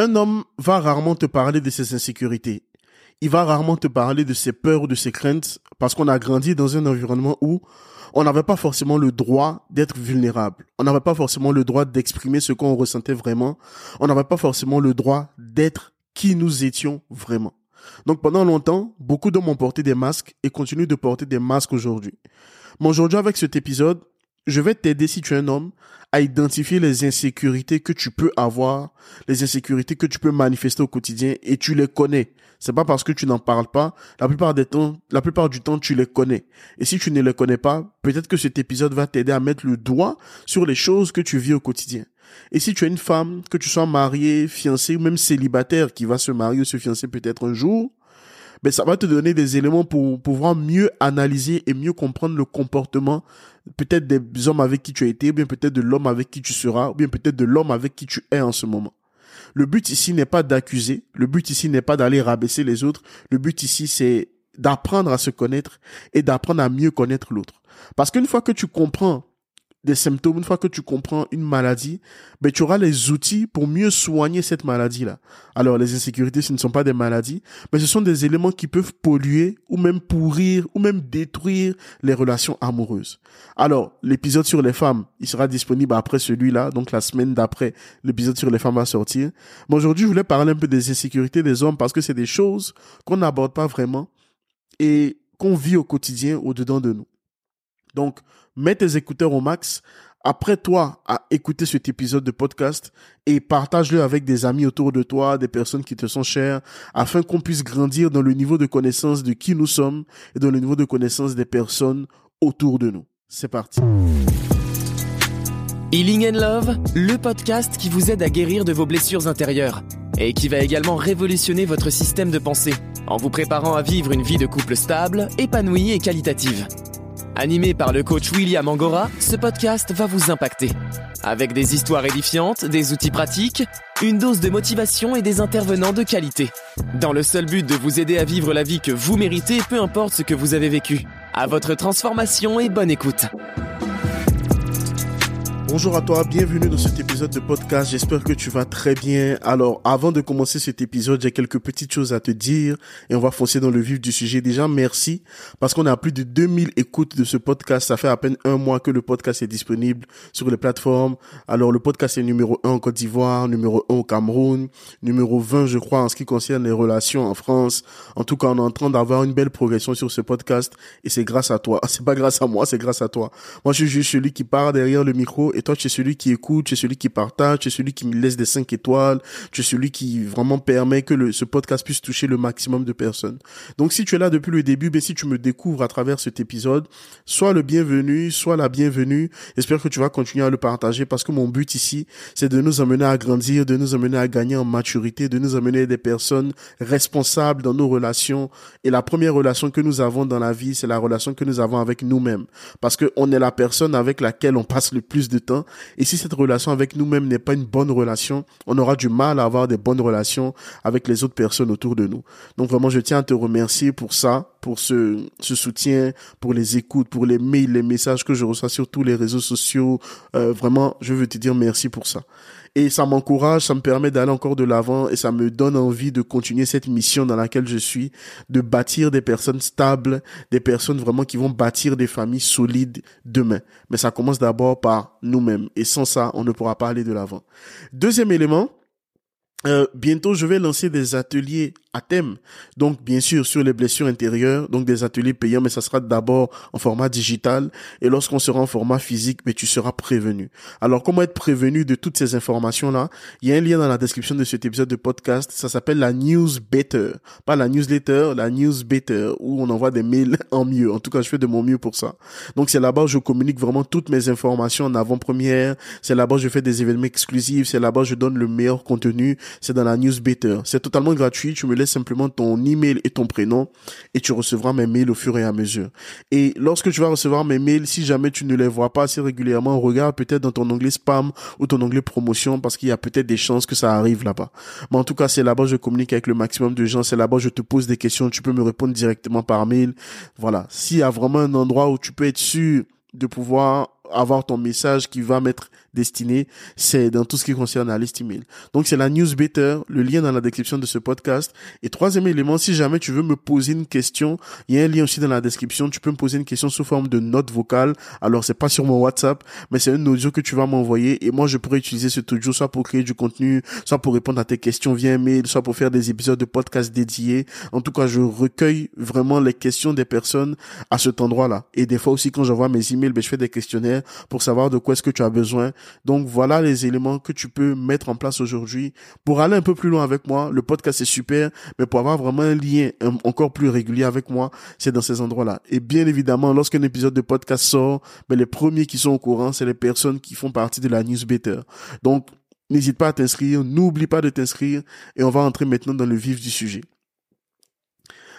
Un homme va rarement te parler de ses insécurités. Il va rarement te parler de ses peurs ou de ses craintes parce qu'on a grandi dans un environnement où on n'avait pas forcément le droit d'être vulnérable. On n'avait pas forcément le droit d'exprimer ce qu'on ressentait vraiment. On n'avait pas forcément le droit d'être qui nous étions vraiment. Donc pendant longtemps, beaucoup d'hommes ont porté des masques et continuent de porter des masques aujourd'hui. Mais aujourd'hui, avec cet épisode, je vais t'aider si tu es un homme à identifier les insécurités que tu peux avoir, les insécurités que tu peux manifester au quotidien et tu les connais. C'est pas parce que tu n'en parles pas, la plupart du temps tu les connais. Et si tu ne les connais pas, peut-être que cet épisode va t'aider à mettre le doigt sur les choses que tu vis au quotidien. Et si tu es une femme, que tu sois mariée, fiancée ou même célibataire qui va se marier ou se fiancer peut-être un jour, ben ça va te donner des éléments pour pouvoir mieux analyser et mieux comprendre le comportement peut-être des hommes avec qui tu as été, ou bien peut-être de l'homme avec qui tu seras, ou bien peut-être de l'homme avec qui tu es en ce moment. Le but ici n'est pas d'accuser, le but ici n'est pas d'aller rabaisser les autres, le but ici c'est d'apprendre à se connaître et d'apprendre à mieux connaître l'autre. Parce qu'une fois que tu comprends des symptômes, une fois que tu comprends une maladie, ben, tu auras les outils pour mieux soigner cette maladie-là. Alors, les insécurités, ce ne sont pas des maladies, mais ce sont des éléments qui peuvent polluer ou même pourrir ou même détruire les relations amoureuses. Alors, l'épisode sur les femmes, il sera disponible après celui-là, donc la semaine d'après, l'épisode sur les femmes va sortir. Mais aujourd'hui, je voulais parler un peu des insécurités des hommes parce que c'est des choses qu'on n'aborde pas vraiment et qu'on vit au quotidien au-dedans de nous. Donc, mets tes écouteurs au max. Après toi à écouter cet épisode de podcast et partage-le avec des amis autour de toi, des personnes qui te sont chères, afin qu'on puisse grandir dans le niveau de connaissance de qui nous sommes et dans le niveau de connaissance des personnes autour de nous. C'est parti. Healing and Love, le podcast qui vous aide à guérir de vos blessures intérieures et qui va également révolutionner votre système de pensée en vous préparant à vivre une vie de couple stable, épanouie et qualitative. Animé par le coach William Angora, ce podcast va vous impacter. Avec des histoires édifiantes, des outils pratiques, une dose de motivation et des intervenants de qualité. Dans le seul but de vous aider à vivre la vie que vous méritez, peu importe ce que vous avez vécu. À votre transformation et bonne écoute. Bonjour à toi, bienvenue dans cet épisode de podcast. J'espère que tu vas très bien. Alors, avant de commencer cet épisode, j'ai quelques petites choses à te dire et on va foncer dans le vif du sujet. Déjà, merci parce qu'on a plus de 2000 écoutes de ce podcast. Ça fait à peine un mois que le podcast est disponible sur les plateformes. Alors, le podcast est numéro 1 en Côte d'Ivoire, numéro 1 au Cameroun, numéro 20, je crois, en ce qui concerne les relations en France. En tout cas, on est en train d'avoir une belle progression sur ce podcast et c'est grâce à toi. C'est pas grâce à moi, c'est grâce à toi. Moi, je suis juste celui qui part derrière le micro toi, tu es celui qui écoute, tu es celui qui partage, tu es celui qui me laisse des 5 étoiles, tu es celui qui vraiment permet que le, ce podcast puisse toucher le maximum de personnes. Donc, si tu es là depuis le début, ben, si tu me découvres à travers cet épisode, sois le bienvenu, sois la bienvenue. J'espère que tu vas continuer à le partager parce que mon but ici, c'est de nous amener à grandir, de nous amener à gagner en maturité, de nous amener des personnes responsables dans nos relations. Et la première relation que nous avons dans la vie, c'est la relation que nous avons avec nous-mêmes. Parce que on est la personne avec laquelle on passe le plus de temps et si cette relation avec nous-mêmes n'est pas une bonne relation, on aura du mal à avoir des bonnes relations avec les autres personnes autour de nous. Donc vraiment, je tiens à te remercier pour ça, pour ce, ce soutien, pour les écoutes, pour les mails, les messages que je reçois sur tous les réseaux sociaux. Euh, vraiment, je veux te dire merci pour ça et ça m'encourage, ça me permet d'aller encore de l'avant et ça me donne envie de continuer cette mission dans laquelle je suis, de bâtir des personnes stables, des personnes vraiment qui vont bâtir des familles solides demain. Mais ça commence d'abord par nous-mêmes et sans ça, on ne pourra pas aller de l'avant. Deuxième élément, euh, bientôt, je vais lancer des ateliers à thème. Donc, bien sûr, sur les blessures intérieures, donc des ateliers payants, mais ça sera d'abord en format digital. Et lorsqu'on sera en format physique, mais tu seras prévenu. Alors, comment être prévenu de toutes ces informations-là? Il y a un lien dans la description de cet épisode de podcast. Ça s'appelle la news better. Pas la newsletter, la news better, où on envoie des mails en mieux. En tout cas, je fais de mon mieux pour ça. Donc, c'est là-bas où je communique vraiment toutes mes informations en avant-première. C'est là-bas où je fais des événements exclusifs. C'est là-bas où je donne le meilleur contenu. C'est dans la news better. C'est totalement gratuit. Tu me laisse simplement ton email et ton prénom et tu recevras mes mails au fur et à mesure. Et lorsque tu vas recevoir mes mails, si jamais tu ne les vois pas assez régulièrement, regarde peut-être dans ton onglet spam ou ton onglet promotion parce qu'il y a peut-être des chances que ça arrive là-bas. Mais en tout cas, c'est là-bas je communique avec le maximum de gens. C'est là-bas je te pose des questions. Tu peux me répondre directement par mail. Voilà. S'il y a vraiment un endroit où tu peux être sûr de pouvoir avoir ton message qui va mettre destinée, c'est dans tout ce qui concerne la liste email. Donc c'est la newsletter, le lien dans la description de ce podcast. Et troisième élément, si jamais tu veux me poser une question, il y a un lien aussi dans la description. Tu peux me poser une question sous forme de note vocale. Alors c'est pas sur mon WhatsApp, mais c'est un audio que tu vas m'envoyer et moi je pourrais utiliser cet audio soit pour créer du contenu, soit pour répondre à tes questions via mail, soit pour faire des épisodes de podcast dédiés. En tout cas, je recueille vraiment les questions des personnes à cet endroit-là. Et des fois aussi, quand j'envoie mes emails, ben, je fais des questionnaires pour savoir de quoi est-ce que tu as besoin. Donc, voilà les éléments que tu peux mettre en place aujourd'hui pour aller un peu plus loin avec moi. Le podcast est super, mais pour avoir vraiment un lien encore plus régulier avec moi, c'est dans ces endroits-là. Et bien évidemment, lorsqu'un épisode de podcast sort, ben, les premiers qui sont au courant, c'est les personnes qui font partie de la newsletter. Donc, n'hésite pas à t'inscrire, n'oublie pas de t'inscrire et on va entrer maintenant dans le vif du sujet.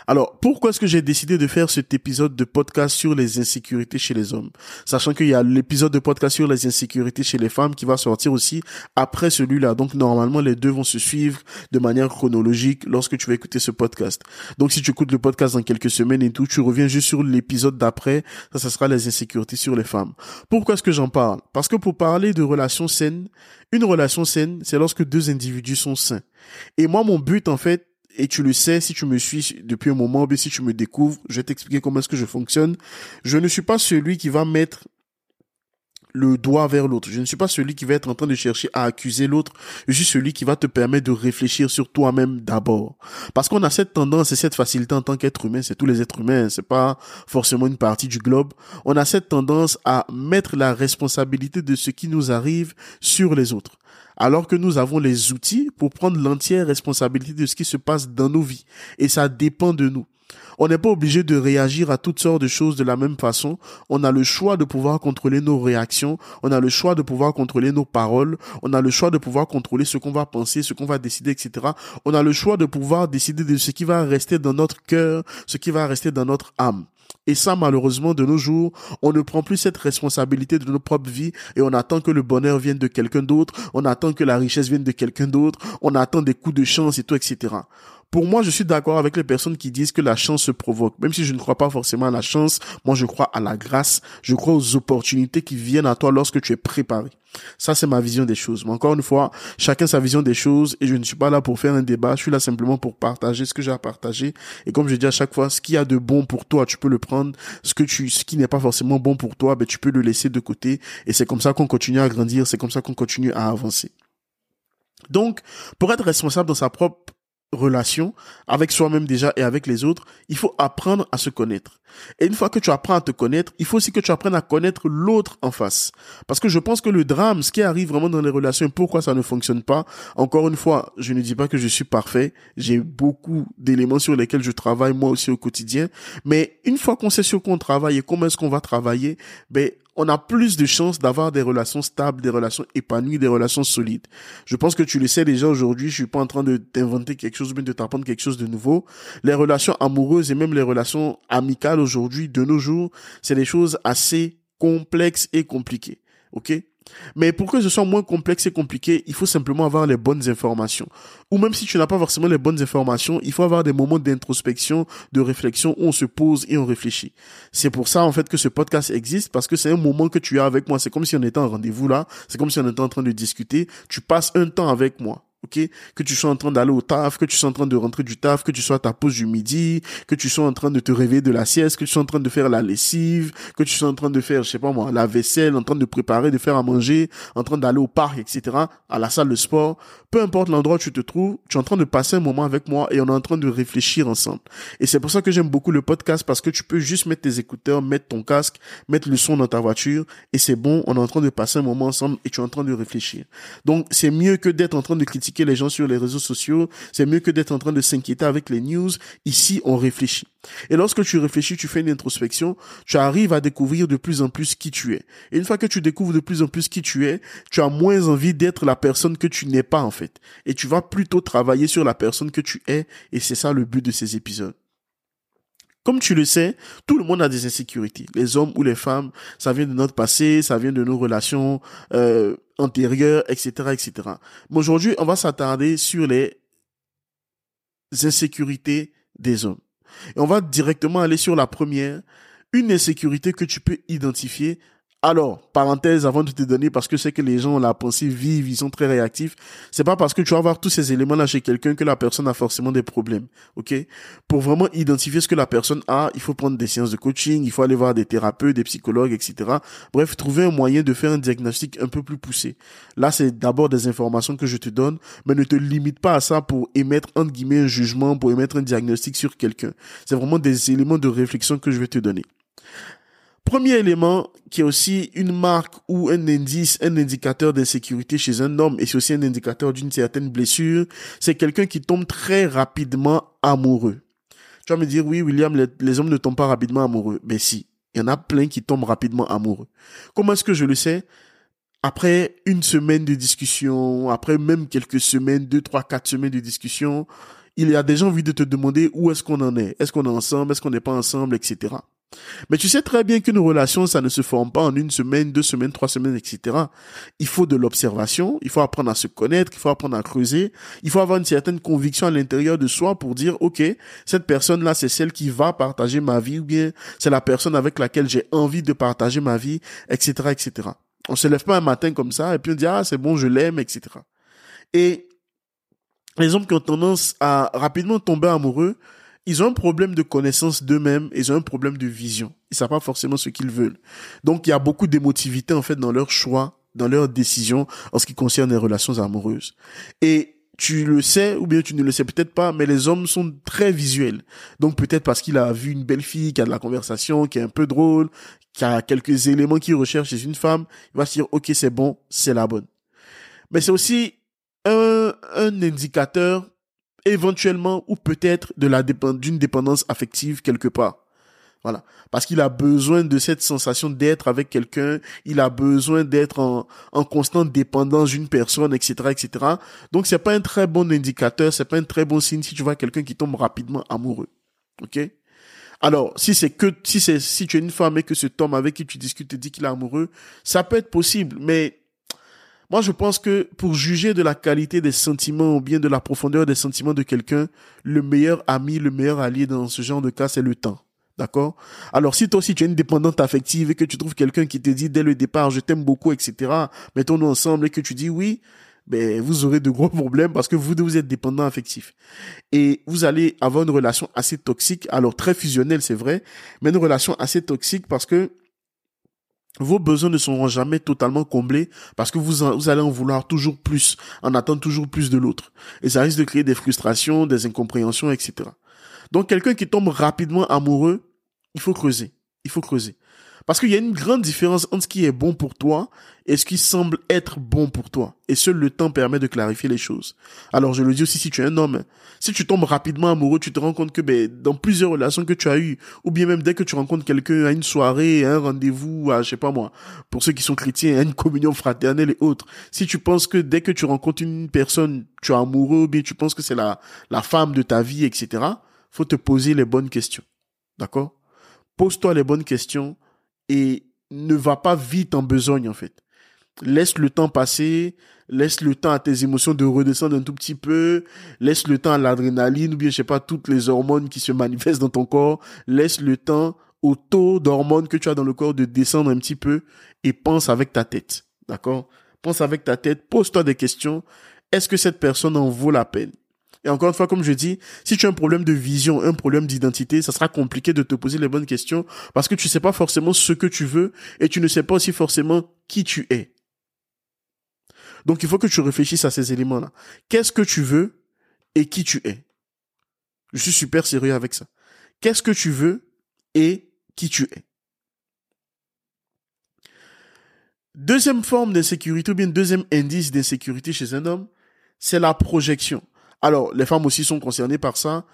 Alors, pourquoi est-ce que j'ai décidé de faire cet épisode de podcast sur les insécurités chez les hommes? Sachant qu'il y a l'épisode de podcast sur les insécurités chez les femmes qui va sortir aussi après celui-là. Donc, normalement, les deux vont se suivre de manière chronologique lorsque tu vas écouter ce podcast. Donc, si tu écoutes le podcast dans quelques semaines et tout, tu reviens juste sur l'épisode d'après. Ça, ça sera les insécurités sur les femmes. Pourquoi est-ce que j'en parle? Parce que pour parler de relations saines, une relation saine, c'est lorsque deux individus sont sains. Et moi, mon but, en fait, et tu le sais, si tu me suis depuis un moment, ou si tu me découvres, je vais t'expliquer comment est-ce que je fonctionne. Je ne suis pas celui qui va mettre le doigt vers l'autre. Je ne suis pas celui qui va être en train de chercher à accuser l'autre. Je suis celui qui va te permettre de réfléchir sur toi-même d'abord. Parce qu'on a cette tendance et cette facilité en tant qu'être humain, c'est tous les êtres humains, c'est pas forcément une partie du globe. On a cette tendance à mettre la responsabilité de ce qui nous arrive sur les autres alors que nous avons les outils pour prendre l'entière responsabilité de ce qui se passe dans nos vies. Et ça dépend de nous. On n'est pas obligé de réagir à toutes sortes de choses de la même façon. On a le choix de pouvoir contrôler nos réactions. On a le choix de pouvoir contrôler nos paroles. On a le choix de pouvoir contrôler ce qu'on va penser, ce qu'on va décider, etc. On a le choix de pouvoir décider de ce qui va rester dans notre cœur, ce qui va rester dans notre âme. Et ça, malheureusement, de nos jours, on ne prend plus cette responsabilité de nos propres vies et on attend que le bonheur vienne de quelqu'un d'autre, on attend que la richesse vienne de quelqu'un d'autre, on attend des coups de chance et tout, etc. Pour moi, je suis d'accord avec les personnes qui disent que la chance se provoque. Même si je ne crois pas forcément à la chance, moi je crois à la grâce, je crois aux opportunités qui viennent à toi lorsque tu es préparé. Ça, c'est ma vision des choses. Mais encore une fois, chacun sa vision des choses et je ne suis pas là pour faire un débat. Je suis là simplement pour partager ce que j'ai à partager. Et comme je dis à chaque fois, ce qu'il y a de bon pour toi, tu peux le prendre. Ce que tu, ce qui n'est pas forcément bon pour toi, ben, tu peux le laisser de côté. Et c'est comme ça qu'on continue à grandir. C'est comme ça qu'on continue à avancer. Donc, pour être responsable dans sa propre relation avec soi-même déjà et avec les autres, il faut apprendre à se connaître. Et une fois que tu apprends à te connaître, il faut aussi que tu apprennes à connaître l'autre en face. Parce que je pense que le drame, ce qui arrive vraiment dans les relations, pourquoi ça ne fonctionne pas, encore une fois, je ne dis pas que je suis parfait, j'ai beaucoup d'éléments sur lesquels je travaille moi aussi au quotidien, mais une fois qu'on sait sur quoi on travaille et comment est-ce qu'on va travailler, ben, on a plus de chances d'avoir des relations stables, des relations épanouies, des relations solides. Je pense que tu le sais déjà aujourd'hui, je suis pas en train de t'inventer quelque chose, mais de t'apprendre quelque chose de nouveau. Les relations amoureuses et même les relations amicales aujourd'hui, de nos jours, c'est des choses assez complexes et compliquées. Mais pour que ce soit moins complexe et compliqué, il faut simplement avoir les bonnes informations. Ou même si tu n'as pas forcément les bonnes informations, il faut avoir des moments d'introspection, de réflexion où on se pose et on réfléchit. C'est pour ça en fait que ce podcast existe parce que c'est un moment que tu as avec moi. C'est comme si on était en rendez-vous là. C'est comme si on était en train de discuter. Tu passes un temps avec moi ok Que tu sois en train d'aller au taf, que tu sois en train de rentrer du taf, que tu sois à ta pause du midi, que tu sois en train de te réveiller de la sieste, que tu sois en train de faire la lessive, que tu sois en train de faire, je sais pas moi, la vaisselle, en train de préparer, de faire à manger, en train d'aller au parc, etc., à la salle de sport, peu importe l'endroit où tu te trouves, tu es en train de passer un moment avec moi et on est en train de réfléchir ensemble. Et c'est pour ça que j'aime beaucoup le podcast parce que tu peux juste mettre tes écouteurs, mettre ton casque, mettre le son dans ta voiture et c'est bon, on est en train de passer un moment ensemble et tu es en train de réfléchir. Donc c'est mieux que d'être en train de critiquer les gens sur les réseaux sociaux. C'est mieux que d'être en train de s'inquiéter avec les news. Ici, on réfléchit. Et lorsque tu réfléchis, tu fais une introspection, tu arrives à découvrir de plus en plus qui tu es. Et une fois que tu découvres de plus en plus qui tu es, tu as moins envie d'être la personne que tu n'es pas en fait. Et tu vas plutôt travailler sur la personne que tu es. Et c'est ça le but de ces épisodes. Comme tu le sais, tout le monde a des insécurités. Les hommes ou les femmes, ça vient de notre passé, ça vient de nos relations euh, antérieures, etc., etc. Mais aujourd'hui, on va s'attarder sur les insécurités des hommes. Et on va directement aller sur la première, une insécurité que tu peux identifier Alors, parenthèse avant de te donner, parce que c'est que les gens ont la pensée vive, ils sont très réactifs. C'est pas parce que tu vas avoir tous ces éléments-là chez quelqu'un que la personne a forcément des problèmes. Ok? Pour vraiment identifier ce que la personne a, il faut prendre des séances de coaching, il faut aller voir des thérapeutes, des psychologues, etc. Bref, trouver un moyen de faire un diagnostic un peu plus poussé. Là, c'est d'abord des informations que je te donne, mais ne te limite pas à ça pour émettre entre guillemets un jugement, pour émettre un diagnostic sur quelqu'un. C'est vraiment des éléments de réflexion que je vais te donner. Premier élément qui est aussi une marque ou un indice, un indicateur d'insécurité chez un homme et c'est aussi un indicateur d'une certaine blessure, c'est quelqu'un qui tombe très rapidement amoureux. Tu vas me dire, oui, William, les, hommes ne tombent pas rapidement amoureux. Mais si, il y en a plein qui tombent rapidement amoureux. Comment est-ce que je le sais? Après une semaine de discussion, après même quelques semaines, deux, trois, quatre semaines de discussion, il y a déjà envie de te demander où est-ce qu'on en est? Est-ce qu'on est ensemble? Est-ce qu'on n'est pas ensemble? Etc. Mais tu sais très bien qu'une relation, ça ne se forme pas en une semaine, deux semaines, trois semaines, etc. Il faut de l'observation, il faut apprendre à se connaître, il faut apprendre à creuser, il faut avoir une certaine conviction à l'intérieur de soi pour dire, OK, cette personne-là, c'est celle qui va partager ma vie, ou bien c'est la personne avec laquelle j'ai envie de partager ma vie, etc., etc. On se lève pas un matin comme ça, et puis on dit, ah, c'est bon, je l'aime, etc. Et les hommes qui ont tendance à rapidement tomber amoureux, ils ont un problème de connaissance d'eux-mêmes, ils ont un problème de vision. Ils savent pas forcément ce qu'ils veulent. Donc, il y a beaucoup d'émotivité, en fait, dans leur choix, dans leurs décisions en ce qui concerne les relations amoureuses. Et tu le sais ou bien tu ne le sais peut-être pas, mais les hommes sont très visuels. Donc peut-être parce qu'il a vu une belle fille qui a de la conversation, qui est un peu drôle, qui a quelques éléments qu'il recherche chez une femme, il va se dire ok c'est bon, c'est la bonne. Mais c'est aussi un, un indicateur éventuellement ou peut-être de la d'une dépendance affective quelque part. Voilà. Parce qu'il a besoin de cette sensation d'être avec quelqu'un, il a besoin d'être en, en constante dépendance d'une personne, etc., etc. Donc c'est pas un très bon indicateur, c'est pas un très bon signe si tu vois quelqu'un qui tombe rapidement amoureux. Ok? Alors, si c'est que, si c'est, si tu es une femme et que cet homme avec qui tu discutes te dit qu'il est amoureux, ça peut être possible, mais moi, je pense que pour juger de la qualité des sentiments ou bien de la profondeur des sentiments de quelqu'un, le meilleur ami, le meilleur allié dans ce genre de cas, c'est le temps. D'accord? Alors, si toi aussi tu es une dépendante affective et que tu trouves quelqu'un qui te dit dès le départ, je t'aime beaucoup, etc., mettons-nous ensemble et que tu dis oui, ben, vous aurez de gros problèmes parce que vous vous êtes dépendant affectif. Et vous allez avoir une relation assez toxique, alors très fusionnelle, c'est vrai, mais une relation assez toxique parce que vos besoins ne seront jamais totalement comblés parce que vous, allez en vouloir toujours plus, en attendre toujours plus de l'autre. Et ça risque de créer des frustrations, des incompréhensions, etc. Donc quelqu'un qui tombe rapidement amoureux, il faut creuser. Il faut creuser. Parce qu'il y a une grande différence entre ce qui est bon pour toi et ce qui semble être bon pour toi. Et seul le temps permet de clarifier les choses. Alors je le dis aussi si tu es un homme, si tu tombes rapidement amoureux, tu te rends compte que ben, dans plusieurs relations que tu as eues, ou bien même dès que tu rencontres quelqu'un à une soirée, à un rendez-vous, à je sais pas moi, pour ceux qui sont chrétiens, à une communion fraternelle et autres, si tu penses que dès que tu rencontres une personne, tu es amoureux, ou bien tu penses que c'est la, la femme de ta vie, etc., faut te poser les bonnes questions. D'accord? Pose-toi les bonnes questions et ne va pas vite en besogne en fait. Laisse le temps passer, laisse le temps à tes émotions de redescendre un tout petit peu, laisse le temps à l'adrénaline ou bien je sais pas toutes les hormones qui se manifestent dans ton corps, laisse le temps au taux d'hormones que tu as dans le corps de descendre un petit peu et pense avec ta tête. D'accord? Pense avec ta tête, pose-toi des questions. Est-ce que cette personne en vaut la peine? Et encore une fois, comme je dis, si tu as un problème de vision, un problème d'identité, ça sera compliqué de te poser les bonnes questions parce que tu sais pas forcément ce que tu veux et tu ne sais pas aussi forcément qui tu es. Donc il faut que tu réfléchisses à ces éléments-là. Qu'est-ce que tu veux et qui tu es? Je suis super sérieux avec ça. Qu'est-ce que tu veux et qui tu es? Deuxième forme d'insécurité ou bien deuxième indice d'insécurité chez un homme, c'est la projection. Alors, les femmes aussi sont concernées par ça.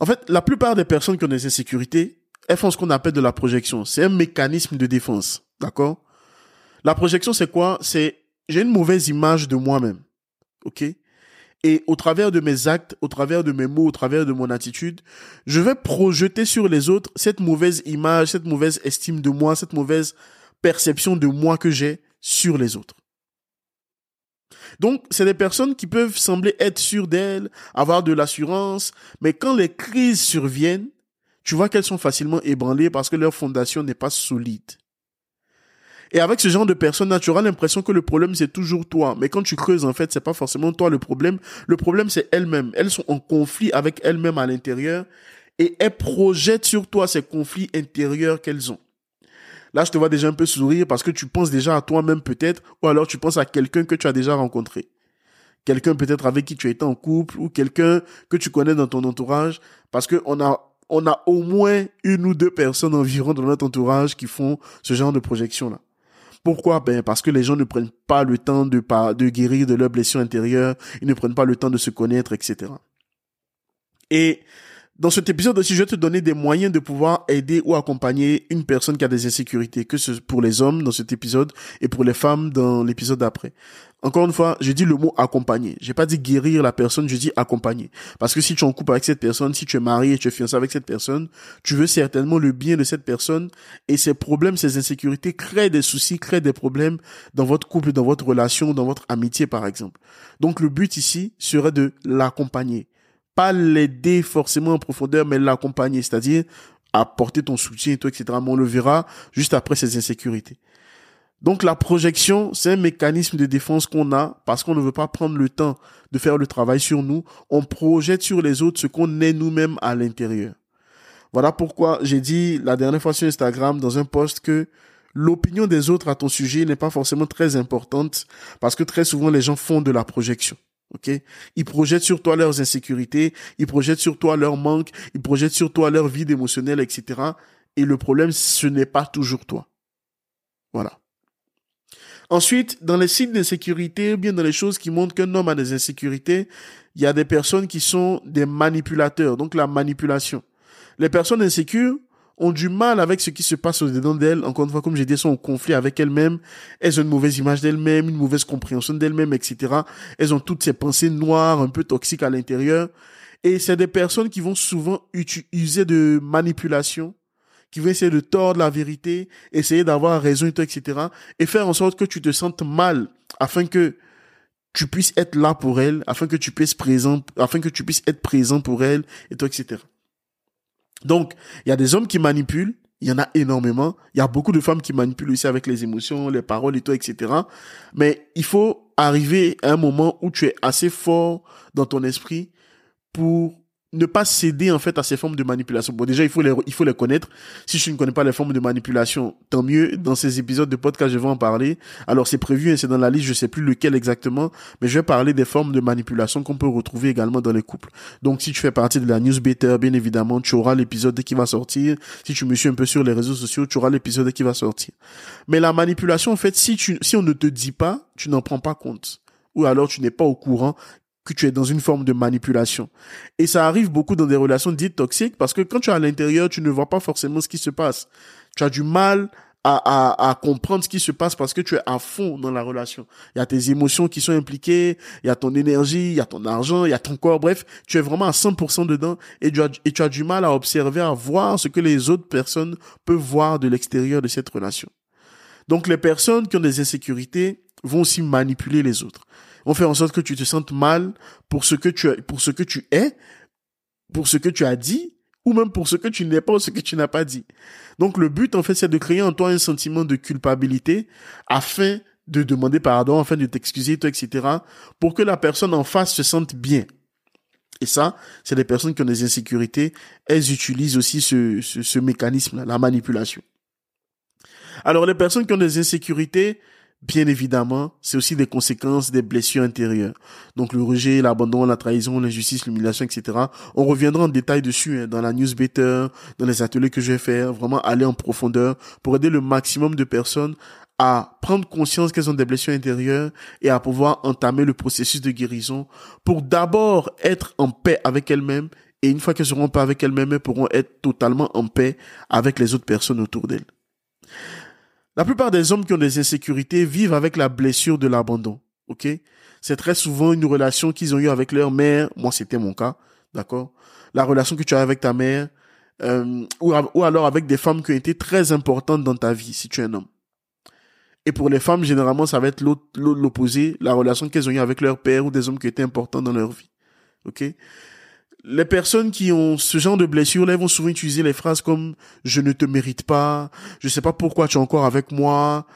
En fait, la plupart des personnes qui ont des insécurités, elles font ce qu'on appelle de la projection. C'est un mécanisme de défense. D'accord? La projection, c'est quoi? C'est, j'ai une mauvaise image de moi-même. OK? Et au travers de mes actes, au travers de mes mots, au travers de mon attitude, je vais projeter sur les autres cette mauvaise image, cette mauvaise estime de moi, cette mauvaise perception de moi que j'ai sur les autres. Donc, c'est des personnes qui peuvent sembler être sûres d'elles, avoir de l'assurance, mais quand les crises surviennent, tu vois qu'elles sont facilement ébranlées parce que leur fondation n'est pas solide. Et avec ce genre de personnes, tu auras l'impression que le problème c'est toujours toi. Mais quand tu creuses, en fait, c'est pas forcément toi le problème. Le problème c'est elles-mêmes. Elles sont en conflit avec elles-mêmes à l'intérieur et elles projettent sur toi ces conflits intérieurs qu'elles ont. Là, je te vois déjà un peu sourire parce que tu penses déjà à toi-même peut-être, ou alors tu penses à quelqu'un que tu as déjà rencontré. Quelqu'un peut-être avec qui tu as été en couple, ou quelqu'un que tu connais dans ton entourage, parce que on a on a au moins une ou deux personnes environ dans notre entourage qui font ce genre de projection-là. Pourquoi? Ben parce que les gens ne prennent pas le temps de, de guérir de leurs blessures intérieures, ils ne prennent pas le temps de se connaître, etc. Et dans cet épisode aussi, je vais te donner des moyens de pouvoir aider ou accompagner une personne qui a des insécurités, que ce pour les hommes dans cet épisode et pour les femmes dans l'épisode d'après. Encore une fois, je dis le mot accompagner. J'ai pas dit guérir la personne, je dis accompagner. Parce que si tu es en couple avec cette personne, si tu es marié et tu es fiancé avec cette personne, tu veux certainement le bien de cette personne et ces problèmes, ces insécurités créent des soucis, créent des problèmes dans votre couple, dans votre relation, dans votre amitié par exemple. Donc le but ici serait de l'accompagner pas l'aider forcément en profondeur, mais l'accompagner, c'est-à-dire apporter ton soutien et etc. Mais on le verra juste après ces insécurités. Donc la projection, c'est un mécanisme de défense qu'on a parce qu'on ne veut pas prendre le temps de faire le travail sur nous. On projette sur les autres ce qu'on est nous-mêmes à l'intérieur. Voilà pourquoi j'ai dit la dernière fois sur Instagram dans un post que l'opinion des autres à ton sujet n'est pas forcément très importante parce que très souvent les gens font de la projection. Ok, ils projettent sur toi leurs insécurités, ils projettent sur toi leurs manques, ils projettent sur toi leur vide émotionnelle, etc. Et le problème, ce n'est pas toujours toi. Voilà. Ensuite, dans les signes d'insécurité, bien dans les choses qui montrent qu'un homme a des insécurités, il y a des personnes qui sont des manipulateurs, donc la manipulation. Les personnes insécures ont du mal avec ce qui se passe au-dedans d'elles. Encore une fois, comme j'ai dit, sont en conflit avec elles-mêmes. Elles ont une mauvaise image d'elles-mêmes, une mauvaise compréhension d'elles-mêmes, etc. Elles ont toutes ces pensées noires, un peu toxiques à l'intérieur. Et c'est des personnes qui vont souvent utiliser de manipulation, qui vont essayer de tordre la vérité, essayer d'avoir raison etc. Et faire en sorte que tu te sentes mal afin que tu puisses être là pour elles, afin que tu puisses présent, afin que tu puisses être présent pour elles et tout, etc. Donc, il y a des hommes qui manipulent, il y en a énormément. Il y a beaucoup de femmes qui manipulent aussi avec les émotions, les paroles et tout, etc. Mais il faut arriver à un moment où tu es assez fort dans ton esprit pour ne pas céder en fait à ces formes de manipulation. Bon, déjà il faut les il faut les connaître. Si je ne connais pas les formes de manipulation, tant mieux. Dans ces épisodes de podcast, je vais en parler. Alors c'est prévu, hein, c'est dans la liste, je sais plus lequel exactement, mais je vais parler des formes de manipulation qu'on peut retrouver également dans les couples. Donc si tu fais partie de la newsletter, bien évidemment, tu auras l'épisode qui va sortir. Si tu me suis un peu sur les réseaux sociaux, tu auras l'épisode qui va sortir. Mais la manipulation, en fait, si tu si on ne te dit pas, tu n'en prends pas compte ou alors tu n'es pas au courant que tu es dans une forme de manipulation. Et ça arrive beaucoup dans des relations dites toxiques parce que quand tu es à l'intérieur, tu ne vois pas forcément ce qui se passe. Tu as du mal à, à, à, comprendre ce qui se passe parce que tu es à fond dans la relation. Il y a tes émotions qui sont impliquées, il y a ton énergie, il y a ton argent, il y a ton corps, bref, tu es vraiment à 100% dedans et tu, as, et tu as du mal à observer, à voir ce que les autres personnes peuvent voir de l'extérieur de cette relation. Donc les personnes qui ont des insécurités vont aussi manipuler les autres on fait en sorte que tu te sentes mal pour ce que tu, pour ce que tu es, pour ce que tu as dit, ou même pour ce que tu n'es pas ou ce que tu n'as pas dit. Donc le but, en fait, c'est de créer en toi un sentiment de culpabilité afin de demander pardon, afin de t'excuser, etc., pour que la personne en face se sente bien. Et ça, c'est des personnes qui ont des insécurités, elles utilisent aussi ce, ce, ce mécanisme-là, la manipulation. Alors les personnes qui ont des insécurités, bien évidemment, c'est aussi des conséquences des blessures intérieures. Donc le rejet, l'abandon, la trahison, l'injustice, l'humiliation, etc. On reviendra en détail dessus hein, dans la newsletter, dans les ateliers que je vais faire, vraiment aller en profondeur pour aider le maximum de personnes à prendre conscience qu'elles ont des blessures intérieures et à pouvoir entamer le processus de guérison pour d'abord être en paix avec elles-mêmes et une fois qu'elles seront en paix avec elles-mêmes, elles pourront être totalement en paix avec les autres personnes autour d'elles. La plupart des hommes qui ont des insécurités vivent avec la blessure de l'abandon. Ok? C'est très souvent une relation qu'ils ont eue avec leur mère. Moi, c'était mon cas. D'accord? La relation que tu as avec ta mère. Euh, ou, alors avec des femmes qui ont été très importantes dans ta vie, si tu es un homme. Et pour les femmes, généralement, ça va être l'opposé, la relation qu'elles ont eue avec leur père ou des hommes qui étaient importants dans leur vie. Les personnes qui ont ce genre de blessures là vont souvent utiliser les phrases comme je ne te mérite pas, je sais pas pourquoi tu es encore avec moi.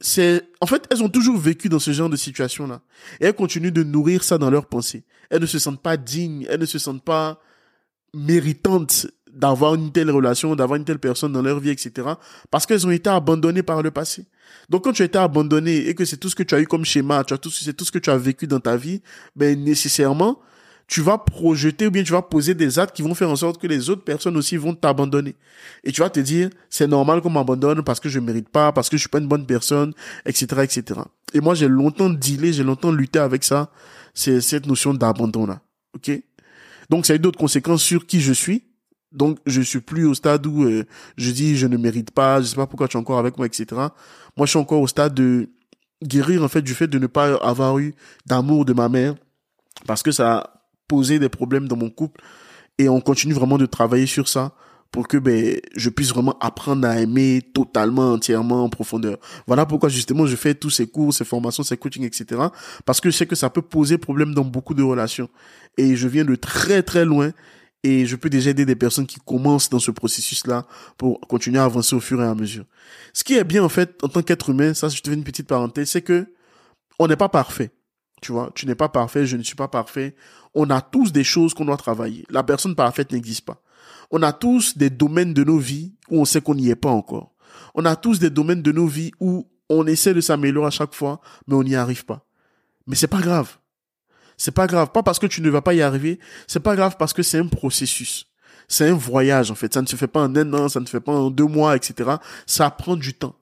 c'est, en fait, elles ont toujours vécu dans ce genre de situation-là. Et elles continuent de nourrir ça dans leurs pensées. Elles ne se sentent pas dignes, elles ne se sentent pas méritantes d'avoir une telle relation, d'avoir une telle personne dans leur vie, etc. Parce qu'elles ont été abandonnées par le passé. Donc quand tu as été abandonné et que c'est tout ce que tu as eu comme schéma, tu as tout, c'est tout ce que tu as vécu dans ta vie, ben nécessairement, tu vas projeter ou bien tu vas poser des actes qui vont faire en sorte que les autres personnes aussi vont t'abandonner. Et tu vas te dire, c'est normal qu'on m'abandonne parce que je mérite pas, parce que je suis pas une bonne personne, etc., etc. Et moi, j'ai longtemps dealé, j'ai longtemps lutté avec ça, c'est cette notion d'abandon-là. OK? Donc, ça a eu d'autres conséquences sur qui je suis. Donc, je suis plus au stade où euh, je dis, je ne mérite pas, je sais pas pourquoi tu es encore avec moi, etc. Moi, je suis encore au stade de guérir, en fait, du fait de ne pas avoir eu d'amour de ma mère parce que ça poser des problèmes dans mon couple et on continue vraiment de travailler sur ça pour que ben je puisse vraiment apprendre à aimer totalement entièrement en profondeur. Voilà pourquoi justement je fais tous ces cours ces formations ces coachings etc parce que je sais que ça peut poser problème dans beaucoup de relations. Et je viens de très très loin et je peux déjà aider des personnes qui commencent dans ce processus là pour continuer à avancer au fur et à mesure. Ce qui est bien en fait en tant qu'être humain ça je te fais une petite parenthèse c'est que on n'est pas parfait tu vois, tu n'es pas parfait, je ne suis pas parfait. On a tous des choses qu'on doit travailler. La personne parfaite n'existe pas. On a tous des domaines de nos vies où on sait qu'on n'y est pas encore. On a tous des domaines de nos vies où on essaie de s'améliorer à chaque fois, mais on n'y arrive pas. Mais c'est pas grave. C'est pas grave. Pas parce que tu ne vas pas y arriver. C'est pas grave parce que c'est un processus. C'est un voyage, en fait. Ça ne se fait pas en un an, ça ne se fait pas en deux mois, etc. Ça prend du temps.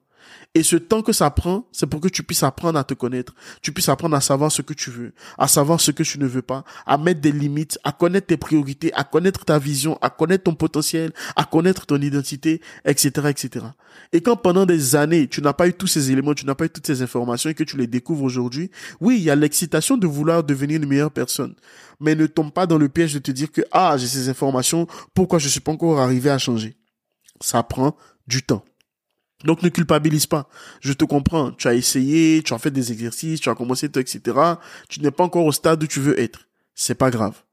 Et ce temps que ça prend, c'est pour que tu puisses apprendre à te connaître, tu puisses apprendre à savoir ce que tu veux, à savoir ce que tu ne veux pas, à mettre des limites, à connaître tes priorités, à connaître ta vision, à connaître ton potentiel, à connaître ton identité, etc., etc. Et quand pendant des années, tu n'as pas eu tous ces éléments, tu n'as pas eu toutes ces informations et que tu les découvres aujourd'hui, oui, il y a l'excitation de vouloir devenir une meilleure personne. Mais ne tombe pas dans le piège de te dire que, ah, j'ai ces informations, pourquoi je suis pas encore arrivé à changer? Ça prend du temps. Donc ne culpabilise pas. Je te comprends. Tu as essayé, tu as fait des exercices, tu as commencé, etc. Tu n'es pas encore au stade où tu veux être. C'est pas grave.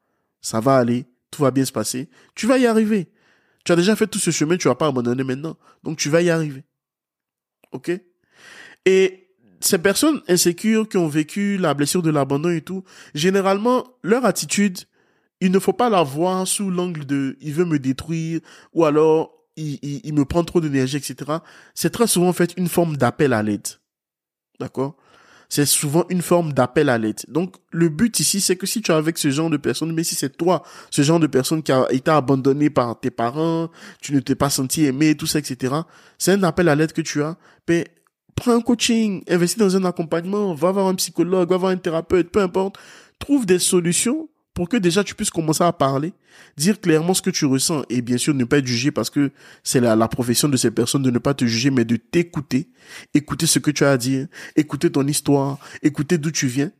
Ça va aller. Tout va bien se passer. Tu vas y arriver. Tu as déjà fait tout ce chemin, tu vas pas abandonner maintenant. Donc tu vas y arriver. Ok? Et ces personnes insécures qui ont vécu la blessure de l'abandon et tout, généralement, leur attitude, il ne faut pas la voir sous l'angle de il veut me détruire ou alors il, il, me prend trop d'énergie, etc. C'est très souvent en fait une forme d'appel à l'aide. D'accord? C'est souvent une forme d'appel à l'aide. Donc le but ici, c'est que si tu es avec ce genre de personne, mais si c'est toi, ce genre de personne qui a été abandonné par tes parents, tu ne t'es pas senti aimé, tout ça, etc. C'est un appel à l'aide que tu as. Mais prends un coaching, investis dans un accompagnement, va voir un psychologue, va voir un thérapeute, peu importe. Trouve des solutions pour que déjà tu puisses commencer à parler, dire clairement ce que tu ressens et bien sûr ne pas être jugé parce que c'est la, la profession de ces personnes de ne pas te juger mais de t'écouter, écouter ce que tu as à dire, écouter ton histoire, écouter d'où tu viens.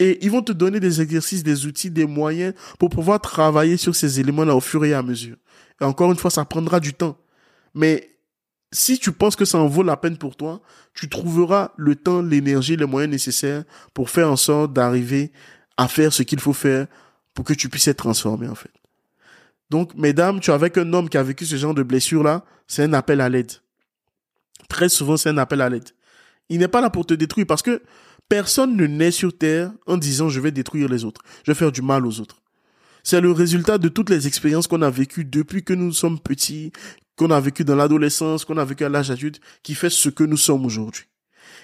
Et ils vont te donner des exercices, des outils, des moyens pour pouvoir travailler sur ces éléments-là au fur et à mesure. Et encore une fois, ça prendra du temps. Mais si tu penses que ça en vaut la peine pour toi, tu trouveras le temps, l'énergie, les moyens nécessaires pour faire en sorte d'arriver à faire ce qu'il faut faire pour que tu puisses être transformé, en fait. Donc, mesdames, tu es avec un homme qui a vécu ce genre de blessure-là, c'est un appel à l'aide. Très souvent, c'est un appel à l'aide. Il n'est pas là pour te détruire parce que personne ne naît sur Terre en disant je vais détruire les autres, je vais faire du mal aux autres. C'est le résultat de toutes les expériences qu'on a vécues depuis que nous sommes petits, qu'on a vécu dans l'adolescence, qu'on a vécu à l'âge adulte, qui fait ce que nous sommes aujourd'hui.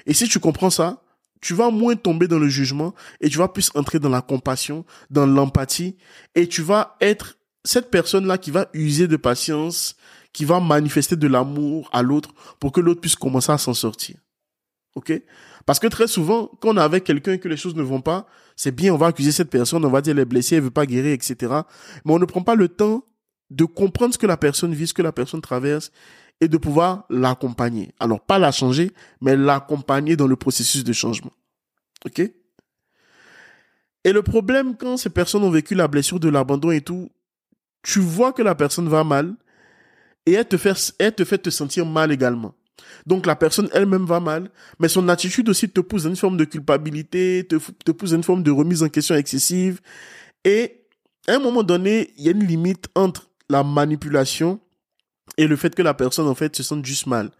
Et si tu comprends ça, tu vas moins tomber dans le jugement et tu vas plus entrer dans la compassion, dans l'empathie et tu vas être cette personne-là qui va user de patience, qui va manifester de l'amour à l'autre pour que l'autre puisse commencer à s'en sortir. OK? Parce que très souvent, quand on est avec quelqu'un et que les choses ne vont pas, c'est bien, on va accuser cette personne, on va dire elle est blessée, elle veut pas guérir, etc. Mais on ne prend pas le temps de comprendre ce que la personne vit, ce que la personne traverse et de pouvoir l'accompagner. Alors, pas la changer, mais l'accompagner dans le processus de changement. OK? Et le problème, quand ces personnes ont vécu la blessure de l'abandon et tout, tu vois que la personne va mal et elle te fait, elle te fait te sentir mal également. Donc la personne elle-même va mal, mais son attitude aussi te pousse à une forme de culpabilité, te, te pousse à une forme de remise en question excessive. Et à un moment donné, il y a une limite entre la manipulation et le fait que la personne en fait se sente juste mal.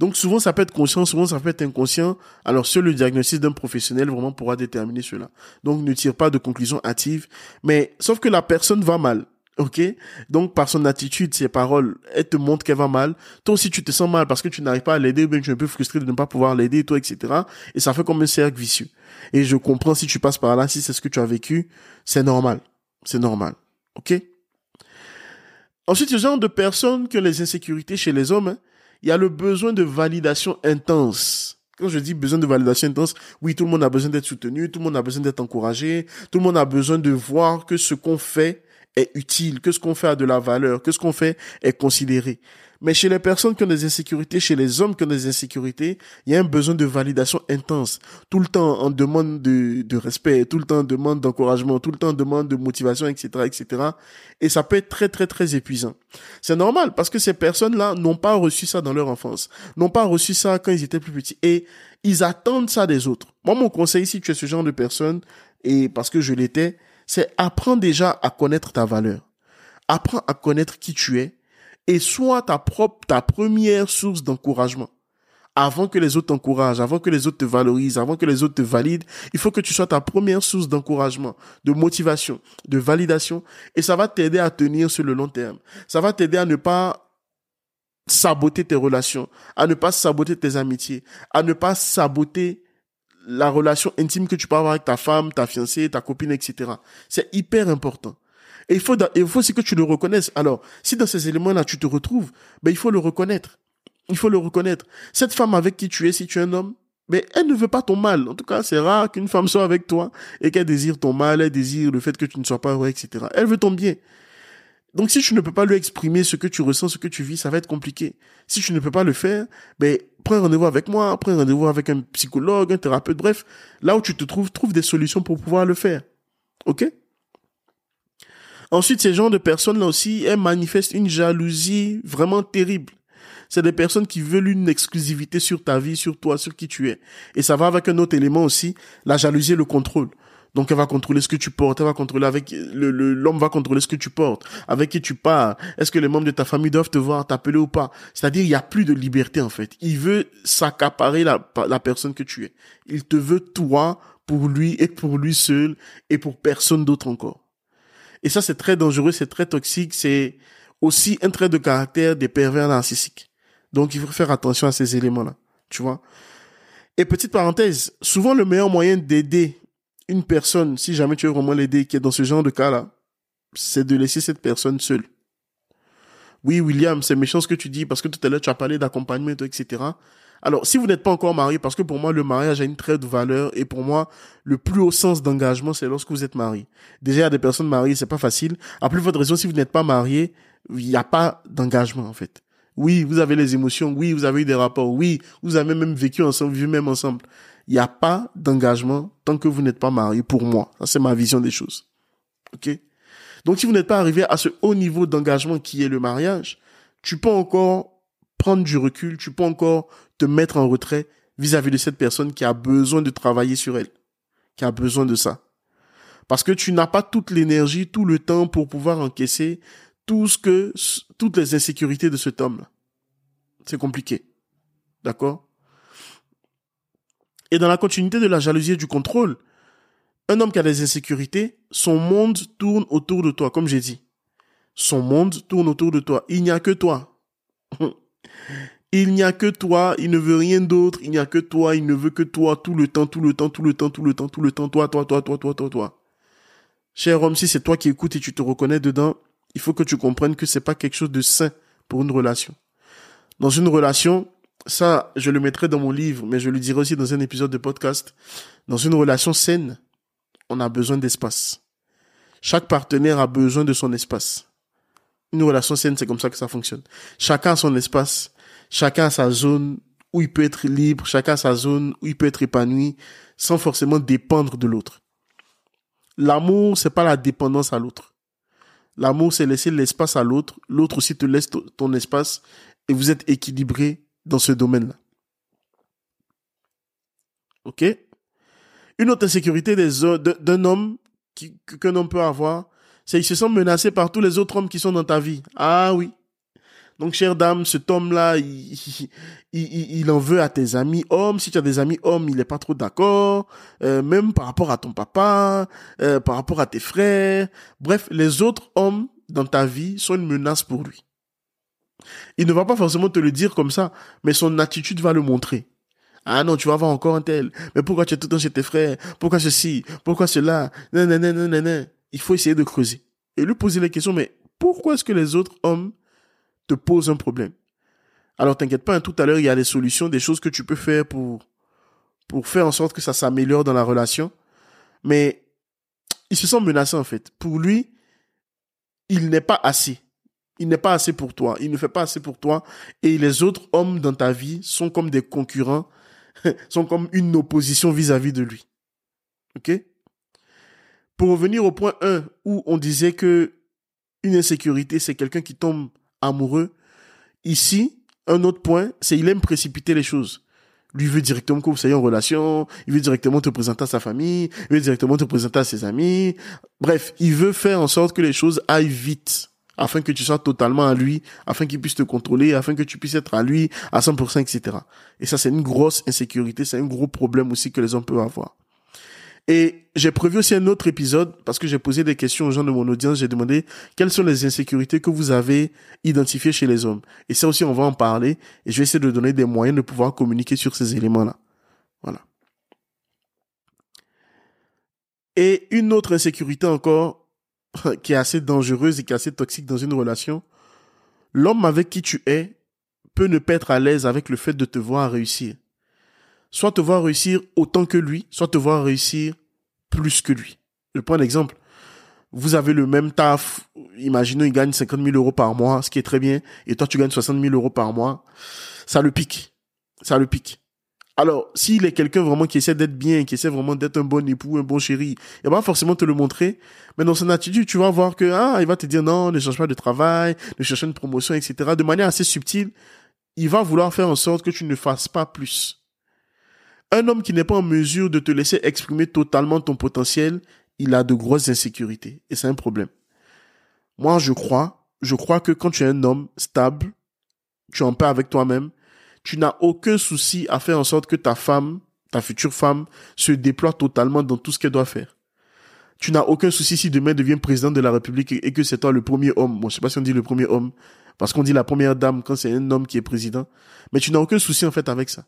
Donc souvent ça peut être conscient, souvent ça peut être inconscient. Alors seul le diagnostic d'un professionnel vraiment pourra déterminer cela. Donc ne tire pas de conclusion hâtive, mais sauf que la personne va mal. Ok, donc par son attitude, ses paroles, elle te montre qu'elle va mal. Toi aussi, tu te sens mal parce que tu n'arrives pas à l'aider, ou bien tu es un peu frustré de ne pas pouvoir l'aider, toi, etc. Et ça fait comme un cercle vicieux. Et je comprends si tu passes par là, si c'est ce que tu as vécu, c'est normal, c'est normal. Ok? Ensuite, ce genre de personnes que les insécurités chez les hommes, hein, il y a le besoin de validation intense. Quand je dis besoin de validation intense, oui, tout le monde a besoin d'être soutenu, tout le monde a besoin d'être encouragé, tout le monde a besoin de voir que ce qu'on fait est utile, que ce qu'on fait a de la valeur, que ce qu'on fait est considéré. Mais chez les personnes qui ont des insécurités, chez les hommes qui ont des insécurités, il y a un besoin de validation intense. Tout le temps, on demande de, respect, tout le temps, on demande d'encouragement, tout le temps, on demande de motivation, etc., etc. Et ça peut être très, très, très épuisant. C'est normal parce que ces personnes-là n'ont pas reçu ça dans leur enfance, n'ont pas reçu ça quand ils étaient plus petits et ils attendent ça des autres. Moi, mon conseil, si tu es ce genre de personne, et parce que je l'étais, c'est apprends déjà à connaître ta valeur. Apprends à connaître qui tu es et sois ta propre, ta première source d'encouragement. Avant que les autres t'encouragent, avant que les autres te valorisent, avant que les autres te valident, il faut que tu sois ta première source d'encouragement, de motivation, de validation, et ça va t'aider à tenir sur le long terme. Ça va t'aider à ne pas saboter tes relations, à ne pas saboter tes amitiés, à ne pas saboter la relation intime que tu peux avoir avec ta femme, ta fiancée, ta copine, etc. C'est hyper important. Et il faut, il faut aussi que tu le reconnaisses. Alors, si dans ces éléments-là, tu te retrouves, ben, il faut le reconnaître. Il faut le reconnaître. Cette femme avec qui tu es, si tu es un homme, mais elle ne veut pas ton mal. En tout cas, c'est rare qu'une femme soit avec toi et qu'elle désire ton mal, elle désire le fait que tu ne sois pas heureux, etc. Elle veut ton bien. Donc, si tu ne peux pas lui exprimer ce que tu ressens, ce que tu vis, ça va être compliqué. Si tu ne peux pas le faire, ben, prends rendez-vous avec moi, prends rendez-vous avec un psychologue, un thérapeute, bref, là où tu te trouves, trouve des solutions pour pouvoir le faire. OK? Ensuite, ces gens de personnes-là aussi, elles manifestent une jalousie vraiment terrible. C'est des personnes qui veulent une exclusivité sur ta vie, sur toi, sur qui tu es. Et ça va avec un autre élément aussi, la jalousie et le contrôle. Donc elle va contrôler ce que tu portes, elle va contrôler avec le l'homme va contrôler ce que tu portes, avec qui tu pars. Est-ce que les membres de ta famille doivent te voir t'appeler ou pas? C'est-à-dire il y a plus de liberté en fait. Il veut s'accaparer la personne que tu es. Il te veut toi pour lui et pour lui seul et pour personne d'autre encore. Et ça, c'est très dangereux, c'est très toxique, c'est aussi un trait de caractère des pervers narcissiques. Donc, il faut faire attention à ces éléments-là, tu vois. Et petite parenthèse, souvent le meilleur moyen d'aider une personne, si jamais tu veux vraiment l'aider, qui est dans ce genre de cas-là, c'est de laisser cette personne seule. Oui, William, c'est méchant ce que tu dis parce que tout à l'heure tu as parlé d'accompagnement, etc. Alors, si vous n'êtes pas encore marié, parce que pour moi, le mariage a une très de valeur et pour moi, le plus haut sens d'engagement, c'est lorsque vous êtes marié. Déjà, il y a des personnes mariées, c'est pas facile. À plus votre raison, si vous n'êtes pas marié, il n'y a pas d'engagement, en fait. Oui, vous avez les émotions. Oui, vous avez eu des rapports. Oui, vous avez même vécu ensemble, vécu même ensemble. Il n'y a pas d'engagement tant que vous n'êtes pas marié pour moi. Ça, c'est ma vision des choses. OK? Donc, si vous n'êtes pas arrivé à ce haut niveau d'engagement qui est le mariage, tu peux encore prendre du recul, tu peux encore te mettre en retrait vis-à-vis de cette personne qui a besoin de travailler sur elle, qui a besoin de ça. Parce que tu n'as pas toute l'énergie, tout le temps pour pouvoir encaisser tout ce que, toutes les insécurités de cet homme-là. C'est compliqué. D'accord? Et dans la continuité de la jalousie et du contrôle, un homme qui a des insécurités, son monde tourne autour de toi, comme j'ai dit. Son monde tourne autour de toi. Il n'y a que toi. Il n'y a que toi, il ne veut rien d'autre, il n'y a que toi, il ne veut que toi tout le temps, tout le temps, tout le temps, tout le temps, tout le temps, toi, toi, toi, toi, toi, toi, toi. Cher homme, si c'est toi qui écoutes et tu te reconnais dedans, il faut que tu comprennes que c'est pas quelque chose de sain pour une relation. Dans une relation, ça, je le mettrai dans mon livre, mais je le dirai aussi dans un épisode de podcast. Dans une relation saine, on a besoin d'espace. Chaque partenaire a besoin de son espace. Une relation saine, c'est comme ça que ça fonctionne. Chacun a son espace, chacun a sa zone où il peut être libre, chacun a sa zone où il peut être épanoui, sans forcément dépendre de l'autre. L'amour, c'est pas la dépendance à l'autre. L'amour, c'est laisser l'espace à l'autre, l'autre aussi te laisse ton espace, et vous êtes équilibré dans ce domaine-là. Ok? Une autre insécurité d'un homme qu'un homme peut avoir, c'est qu'il se sent menacé par tous les autres hommes qui sont dans ta vie. Ah oui. Donc, chère dame, cet homme-là, il, il, il, en veut à tes amis hommes. Si tu as des amis hommes, il est pas trop d'accord. Euh, même par rapport à ton papa, euh, par rapport à tes frères. Bref, les autres hommes dans ta vie sont une menace pour lui. Il ne va pas forcément te le dire comme ça, mais son attitude va le montrer. Ah non, tu vas avoir encore un tel. Mais pourquoi tu es tout le temps chez tes frères? Pourquoi ceci? Pourquoi cela? Non, non, non, non, non. Il faut essayer de creuser. Et lui poser la question, mais pourquoi est-ce que les autres hommes te posent un problème? Alors t'inquiète pas, hein, tout à l'heure, il y a des solutions, des choses que tu peux faire pour, pour faire en sorte que ça s'améliore dans la relation. Mais il se sent menacé en fait. Pour lui, il n'est pas assez. Il n'est pas assez pour toi. Il ne fait pas assez pour toi. Et les autres hommes dans ta vie sont comme des concurrents, sont comme une opposition vis-à-vis de lui. OK? Pour revenir au point 1 où on disait que une insécurité, c'est quelqu'un qui tombe amoureux. Ici, un autre point, c'est il aime précipiter les choses. Lui veut directement que vous soyez en relation, il veut directement te présenter à sa famille, il veut directement te présenter à ses amis. Bref, il veut faire en sorte que les choses aillent vite afin que tu sois totalement à lui, afin qu'il puisse te contrôler, afin que tu puisses être à lui à 100%, etc. Et ça, c'est une grosse insécurité, c'est un gros problème aussi que les hommes peuvent avoir. Et j'ai prévu aussi un autre épisode parce que j'ai posé des questions aux gens de mon audience. J'ai demandé quelles sont les insécurités que vous avez identifiées chez les hommes. Et ça aussi, on va en parler. Et je vais essayer de donner des moyens de pouvoir communiquer sur ces éléments-là. Voilà. Et une autre insécurité encore qui est assez dangereuse et qui est assez toxique dans une relation, l'homme avec qui tu es peut ne pas être à l'aise avec le fait de te voir réussir. Soit te voir réussir autant que lui, soit te voir réussir plus que lui. Je prends un exemple. Vous avez le même taf. Imaginons, il gagne 50 000 euros par mois, ce qui est très bien. Et toi, tu gagnes 60 000 euros par mois. Ça le pique. Ça le pique. Alors, s'il est quelqu'un vraiment qui essaie d'être bien, qui essaie vraiment d'être un bon époux, un bon chéri, il va forcément te le montrer. Mais dans son attitude, tu vas voir que, ah, il va te dire non, ne cherche pas de travail, ne cherche une promotion, etc. De manière assez subtile, il va vouloir faire en sorte que tu ne fasses pas plus. Un homme qui n'est pas en mesure de te laisser exprimer totalement ton potentiel, il a de grosses insécurités. Et c'est un problème. Moi, je crois, je crois que quand tu es un homme stable, tu es en paix avec toi-même, tu n'as aucun souci à faire en sorte que ta femme, ta future femme, se déploie totalement dans tout ce qu'elle doit faire. Tu n'as aucun souci si demain devient président de la République et que c'est toi le premier homme. Bon, je sais pas si on dit le premier homme, parce qu'on dit la première dame quand c'est un homme qui est président. Mais tu n'as aucun souci en fait avec ça.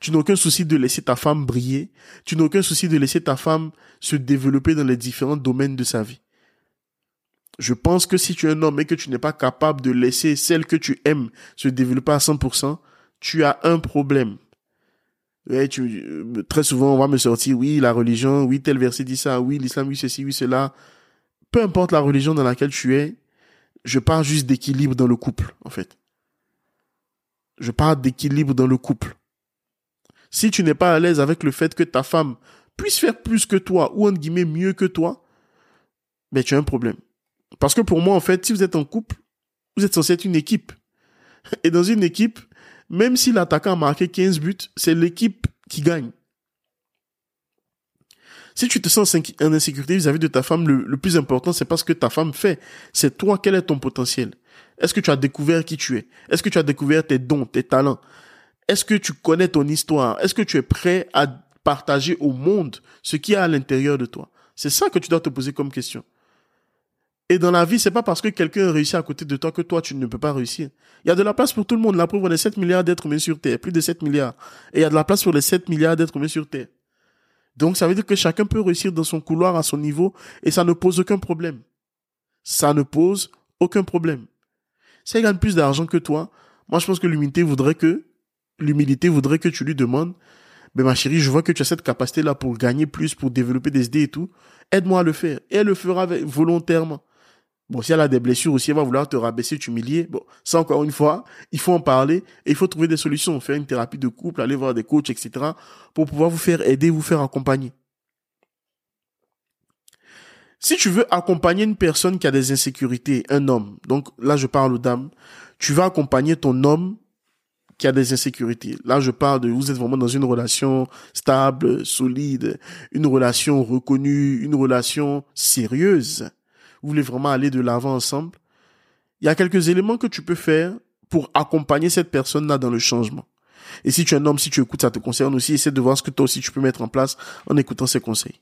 Tu n'as aucun souci de laisser ta femme briller. Tu n'as aucun souci de laisser ta femme se développer dans les différents domaines de sa vie. Je pense que si tu es un homme et que tu n'es pas capable de laisser celle que tu aimes se développer à 100%, tu as un problème. Euh, très souvent, on va me sortir, oui, la religion, oui, tel verset dit ça, oui, l'islam, oui, ceci, oui, cela. Peu importe la religion dans laquelle tu es, je parle juste d'équilibre dans le couple, en fait. Je parle d'équilibre dans le couple. Si tu n'es pas à l'aise avec le fait que ta femme puisse faire plus que toi, ou en guillemets mieux que toi, ben, tu as un problème. Parce que pour moi, en fait, si vous êtes en couple, vous êtes censé être une équipe. Et dans une équipe, même si l'attaquant a marqué 15 buts, c'est l'équipe qui gagne. Si tu te sens en insécurité vis-à-vis de ta femme, le, plus important, c'est pas ce que ta femme fait. C'est toi, quel est ton potentiel? Est-ce que tu as découvert qui tu es? Est-ce que tu as découvert tes dons, tes talents? Est-ce que tu connais ton histoire? Est-ce que tu es prêt à partager au monde ce qui est à l'intérieur de toi? C'est ça que tu dois te poser comme question. Et dans la vie, c'est pas parce que quelqu'un réussit à côté de toi que toi, tu ne peux pas réussir. Il y a de la place pour tout le monde. La preuve, on est 7 milliards d'êtres humains sur Terre. Plus de 7 milliards. Et il y a de la place pour les 7 milliards d'êtres humains sur Terre. Donc, ça veut dire que chacun peut réussir dans son couloir à son niveau et ça ne pose aucun problème. Ça ne pose aucun problème. Si elle gagne plus d'argent que toi, moi, je pense que l'humilité voudrait que, l'humilité voudrait que tu lui demandes, mais ma chérie, je vois que tu as cette capacité-là pour gagner plus, pour développer des idées et tout. Aide-moi à le faire. Et elle le fera volontairement. Bon, si elle a des blessures aussi, elle va vouloir te rabaisser, t'humilier. Bon, ça encore une fois, il faut en parler et il faut trouver des solutions, faire une thérapie de couple, aller voir des coachs, etc. pour pouvoir vous faire aider, vous faire accompagner. Si tu veux accompagner une personne qui a des insécurités, un homme, donc là je parle aux dames, tu vas accompagner ton homme qui a des insécurités. Là je parle de vous êtes vraiment dans une relation stable, solide, une relation reconnue, une relation sérieuse vous voulez vraiment aller de l'avant ensemble, il y a quelques éléments que tu peux faire pour accompagner cette personne-là dans le changement. Et si tu es un homme, si tu écoutes, ça te concerne aussi. Essaie de voir ce que toi aussi tu peux mettre en place en écoutant ces conseils.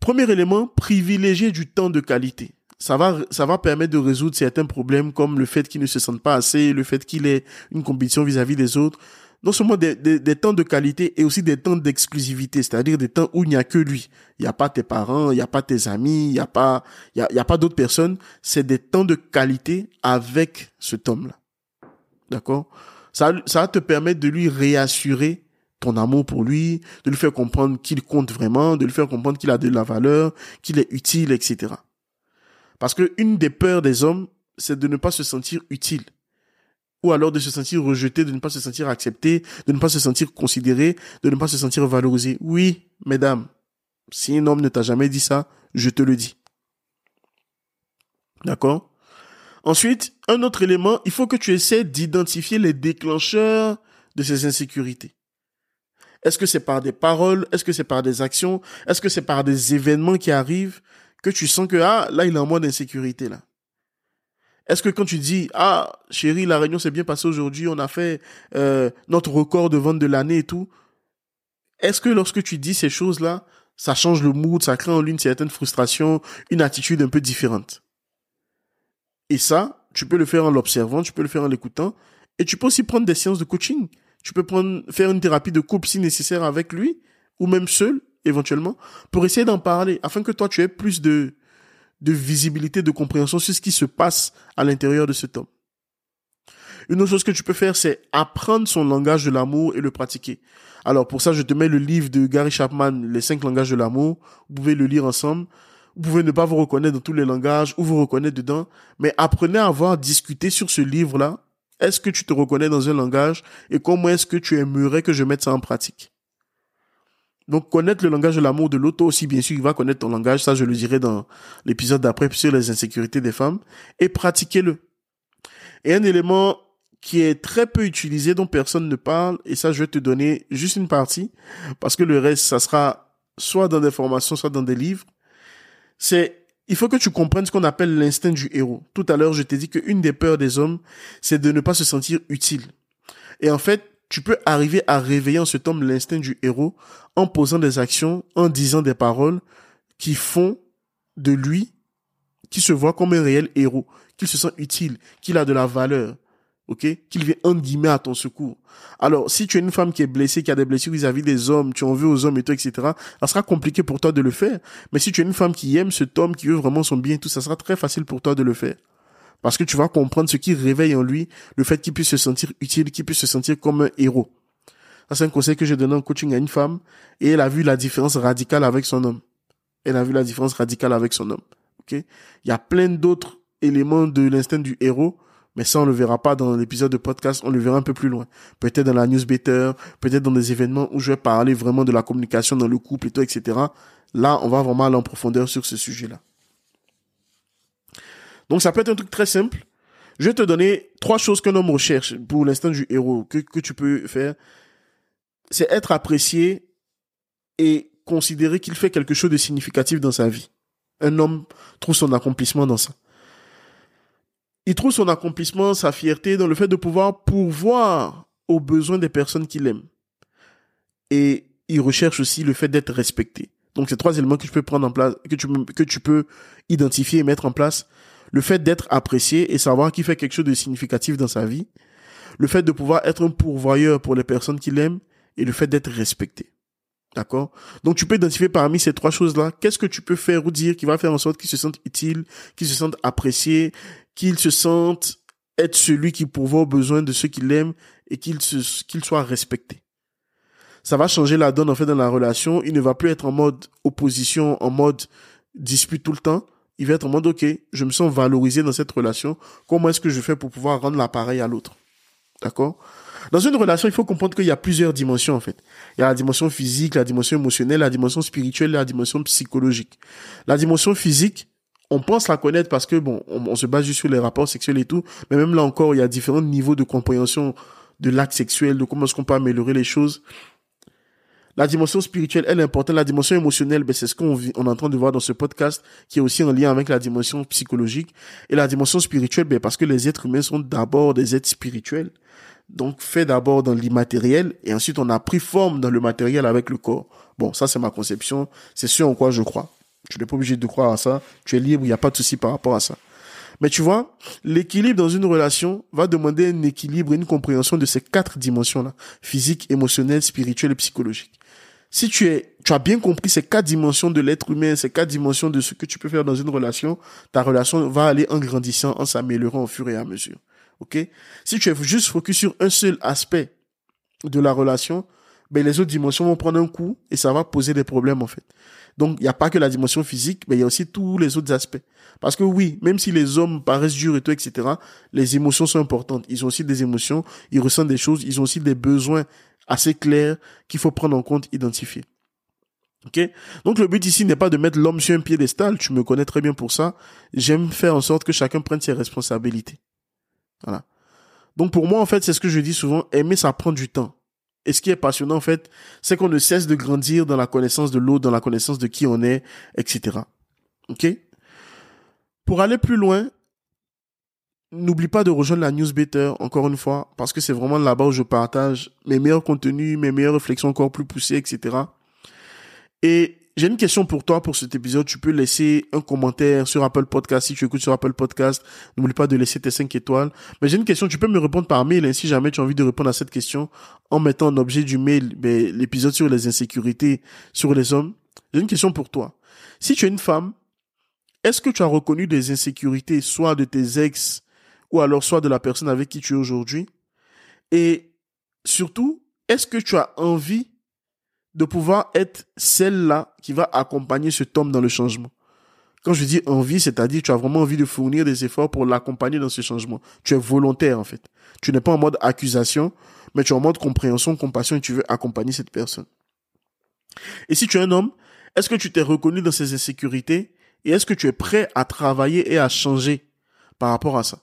Premier élément, privilégier du temps de qualité. Ça va, ça va permettre de résoudre certains problèmes comme le fait qu'il ne se sente pas assez, le fait qu'il ait une compétition vis-à-vis des autres. Non seulement des, temps de qualité et aussi des temps d'exclusivité, c'est-à-dire des temps où il n'y a que lui. Il n'y a pas tes parents, il n'y a pas tes amis, il n'y a pas, y a, pas d'autres personnes. C'est des temps de qualité avec ce homme-là. D'accord? Ça, ça va te permettre de lui réassurer ton amour pour lui, de lui faire comprendre qu'il compte vraiment, de lui faire comprendre qu'il a de la valeur, qu'il est utile, etc. Parce que une des peurs des hommes, c'est de ne pas se sentir utile. Ou alors de se sentir rejeté, de ne pas se sentir accepté, de ne pas se sentir considéré, de ne pas se sentir valorisé. Oui, mesdames, si un homme ne t'a jamais dit ça, je te le dis. D'accord? Ensuite, un autre élément, il faut que tu essaies d'identifier les déclencheurs de ces insécurités. Est-ce que c'est par des paroles? Est-ce que c'est par des actions? Est-ce que c'est par des événements qui arrivent? Que tu sens que ah là il est en mode insécurité là Est-ce que quand tu dis ah chérie la réunion s'est bien passée aujourd'hui on a fait euh, notre record de vente de l'année et tout Est-ce que lorsque tu dis ces choses là ça change le mood ça crée en lui une certaine frustration une attitude un peu différente? Et ça, tu peux le faire en l'observant, tu peux le faire en l'écoutant, et tu peux aussi prendre des séances de coaching. Tu peux prendre, faire une thérapie de couple si nécessaire avec lui, ou même seul, éventuellement, pour essayer d'en parler, afin que toi, tu aies plus de, de visibilité, de compréhension sur ce qui se passe à l'intérieur de cet homme. Une autre chose que tu peux faire, c'est apprendre son langage de l'amour et le pratiquer. Alors pour ça, je te mets le livre de Gary Chapman, Les cinq langages de l'amour. Vous pouvez le lire ensemble. Vous pouvez ne pas vous reconnaître dans tous les langages ou vous reconnaître dedans, mais apprenez à avoir discuté sur ce livre-là. Est-ce que tu te reconnais dans un langage et comment est-ce que tu aimerais que je mette ça en pratique? Donc, connaître le langage de l'amour de l'autre aussi, bien sûr, il va connaître ton langage. Ça, je le dirai dans l'épisode d'après sur les insécurités des femmes et pratiquez-le. Et un élément qui est très peu utilisé, dont personne ne parle, et ça, je vais te donner juste une partie, parce que le reste, ça sera soit dans des formations, soit dans des livres, c'est il faut que tu comprennes ce qu'on appelle l'instinct du héros. Tout à l'heure, je t'ai dit qu'une des peurs des hommes, c'est de ne pas se sentir utile. Et en fait, tu peux arriver à réveiller en cet homme l'instinct du héros en posant des actions, en disant des paroles qui font de lui, qui se voit comme un réel héros, qu'il se sent utile, qu'il a de la valeur, ok? Qu'il vient en guillemets à ton secours. Alors, si tu es une femme qui est blessée, qui a des blessures vis-à-vis des hommes, tu en veux aux hommes et tout, etc., ça sera compliqué pour toi de le faire. Mais si tu es une femme qui aime cet homme, qui veut vraiment son bien et tout, ça sera très facile pour toi de le faire. Parce que tu vas comprendre ce qui réveille en lui le fait qu'il puisse se sentir utile, qu'il puisse se sentir comme un héros. Ça, c'est un conseil que j'ai donné en coaching à une femme et elle a vu la différence radicale avec son homme. Elle a vu la différence radicale avec son homme. Ok? Il y a plein d'autres éléments de l'instinct du héros mais ça, on le verra pas dans l'épisode de podcast, on le verra un peu plus loin. Peut-être dans la newsletter, peut-être dans des événements où je vais parler vraiment de la communication dans le couple et tout, etc. Là, on va vraiment aller en profondeur sur ce sujet-là. Donc, ça peut être un truc très simple. Je vais te donner trois choses qu'un homme recherche pour l'instant du héros, que, que tu peux faire. C'est être apprécié et considérer qu'il fait quelque chose de significatif dans sa vie. Un homme trouve son accomplissement dans ça il trouve son accomplissement, sa fierté dans le fait de pouvoir pourvoir aux besoins des personnes qu'il aime. Et il recherche aussi le fait d'être respecté. Donc, c'est trois éléments que tu peux prendre en place, que tu, que tu peux identifier et mettre en place. Le fait d'être apprécié et savoir qu'il fait quelque chose de significatif dans sa vie. Le fait de pouvoir être un pourvoyeur pour les personnes qu'il aime et le fait d'être respecté. D'accord? Donc tu peux identifier parmi ces trois choses-là, qu'est-ce que tu peux faire ou dire qui va faire en sorte qu'il se sente utile, qu'il se sente apprécié, qu'il se sente être celui qui pourvoit aux besoins de ceux qu'il aime et qu'il qu'il soit respecté. Ça va changer la donne en fait dans la relation. Il ne va plus être en mode opposition, en mode dispute tout le temps. Il va être en mode ok, je me sens valorisé dans cette relation. Comment est-ce que je fais pour pouvoir rendre l'appareil à l'autre? D'accord? Dans une relation, il faut comprendre qu'il y a plusieurs dimensions en fait. Il y a la dimension physique, la dimension émotionnelle, la dimension spirituelle, la dimension psychologique. La dimension physique, on pense la connaître parce que bon, on, se base juste sur les rapports sexuels et tout, mais même là encore, il y a différents niveaux de compréhension de l'acte sexuel, de comment est-ce qu'on peut améliorer les choses. La dimension spirituelle, elle est importante. La dimension émotionnelle, ben, c'est ce qu'on on est en train de voir dans ce podcast, qui est aussi en lien avec la dimension psychologique. Et la dimension spirituelle, ben, parce que les êtres humains sont d'abord des êtres spirituels. Donc, fait d'abord dans l'immatériel, et ensuite on a pris forme dans le matériel avec le corps. Bon, ça c'est ma conception. C'est ce en quoi je crois. Tu n'es pas obligé de croire à ça. Tu es libre, il n'y a pas de souci par rapport à ça. Mais tu vois, l'équilibre dans une relation va demander un équilibre et une compréhension de ces quatre dimensions-là. Physique, émotionnelle, spirituelle et psychologique si tu es, tu as bien compris ces quatre dimensions de l'être humain, ces quatre dimensions de ce que tu peux faire dans une relation, ta relation va aller en grandissant, en s'améliorant au fur et à mesure. OK? Si tu es juste focus sur un seul aspect de la relation, ben les autres dimensions vont prendre un coup et ça va poser des problèmes en fait. Donc il n'y a pas que la dimension physique, mais il y a aussi tous les autres aspects. Parce que oui, même si les hommes paraissent durs et tout, etc., les émotions sont importantes. Ils ont aussi des émotions, ils ressentent des choses, ils ont aussi des besoins assez clair qu'il faut prendre en compte, identifier. Ok? Donc le but ici n'est pas de mettre l'homme sur un piédestal, tu me connais très bien pour ça. J'aime faire en sorte que chacun prenne ses responsabilités. Voilà. Donc pour moi, en fait, c'est ce que je dis souvent, aimer, ça prend du temps. Et ce qui est passionnant, en fait, c'est qu'on ne cesse de grandir dans la connaissance de l'autre, dans la connaissance de qui on est, etc. Ok? Pour aller plus loin, N'oublie pas de rejoindre la newsletter, encore une fois, parce que c'est vraiment là-bas où je partage mes meilleurs contenus, mes meilleures réflexions encore plus poussées, etc. Et j'ai une question pour toi pour cet épisode. Tu peux laisser un commentaire sur Apple Podcast. Si tu écoutes sur Apple Podcast, n'oublie pas de laisser tes 5 étoiles. Mais j'ai une question. Tu peux me répondre par mail hein, si jamais tu as envie de répondre à cette question en mettant en objet du mail ben, l'épisode sur les insécurités sur les hommes. J'ai une question pour toi. Si tu es une femme, est-ce que tu as reconnu des insécurités, soit de tes ex, ou alors soit de la personne avec qui tu es aujourd'hui Et surtout, est-ce que tu as envie de pouvoir être celle-là qui va accompagner cet homme dans le changement? Quand je dis envie, c'est-à-dire tu as vraiment envie de fournir des efforts pour l'accompagner dans ce changement. Tu es volontaire en fait. Tu n'es pas en mode accusation, mais tu es en mode compréhension, compassion et tu veux accompagner cette personne. Et si tu es un homme, est-ce que tu t'es reconnu dans ces insécurités et est-ce que tu es prêt à travailler et à changer par rapport à ça?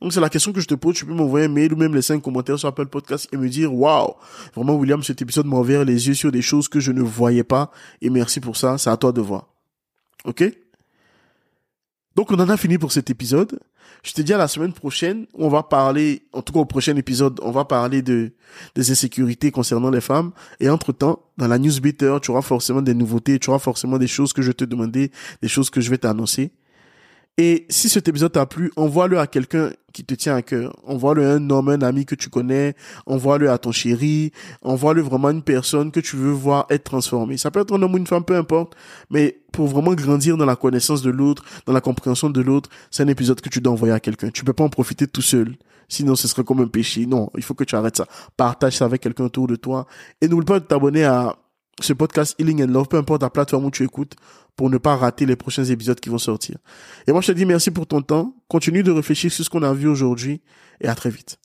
Donc c'est la question que je te pose. Tu peux m'envoyer un mail ou même laisser un commentaire sur Apple Podcast et me dire waouh, vraiment William, cet épisode m'a ouvert les yeux sur des choses que je ne voyais pas et merci pour ça. C'est à toi de voir. Ok? Donc on en a fini pour cet épisode. Je te dis à la semaine prochaine. On va parler, en tout cas au prochain épisode, on va parler de des insécurités concernant les femmes. Et entre temps, dans la newsletter, tu auras forcément des nouveautés, tu auras forcément des choses que je te demandais, des choses que je vais t'annoncer. Et si cet épisode t'a plu, envoie-le à quelqu'un qui te tient à cœur. Envoie-le à un homme, un ami que tu connais. Envoie-le à ton chéri. Envoie-le vraiment à une personne que tu veux voir être transformée. Ça peut être un homme ou une femme, peu importe. Mais pour vraiment grandir dans la connaissance de l'autre, dans la compréhension de l'autre, c'est un épisode que tu dois envoyer à quelqu'un. Tu peux pas en profiter tout seul. Sinon, ce serait comme un péché. Non, il faut que tu arrêtes ça. Partage ça avec quelqu'un autour de toi. Et n'oublie pas de t'abonner à ce podcast Healing and Love, peu importe la plateforme où tu écoutes, pour ne pas rater les prochains épisodes qui vont sortir. Et moi, je te dis merci pour ton temps. Continue de réfléchir sur ce qu'on a vu aujourd'hui et à très vite.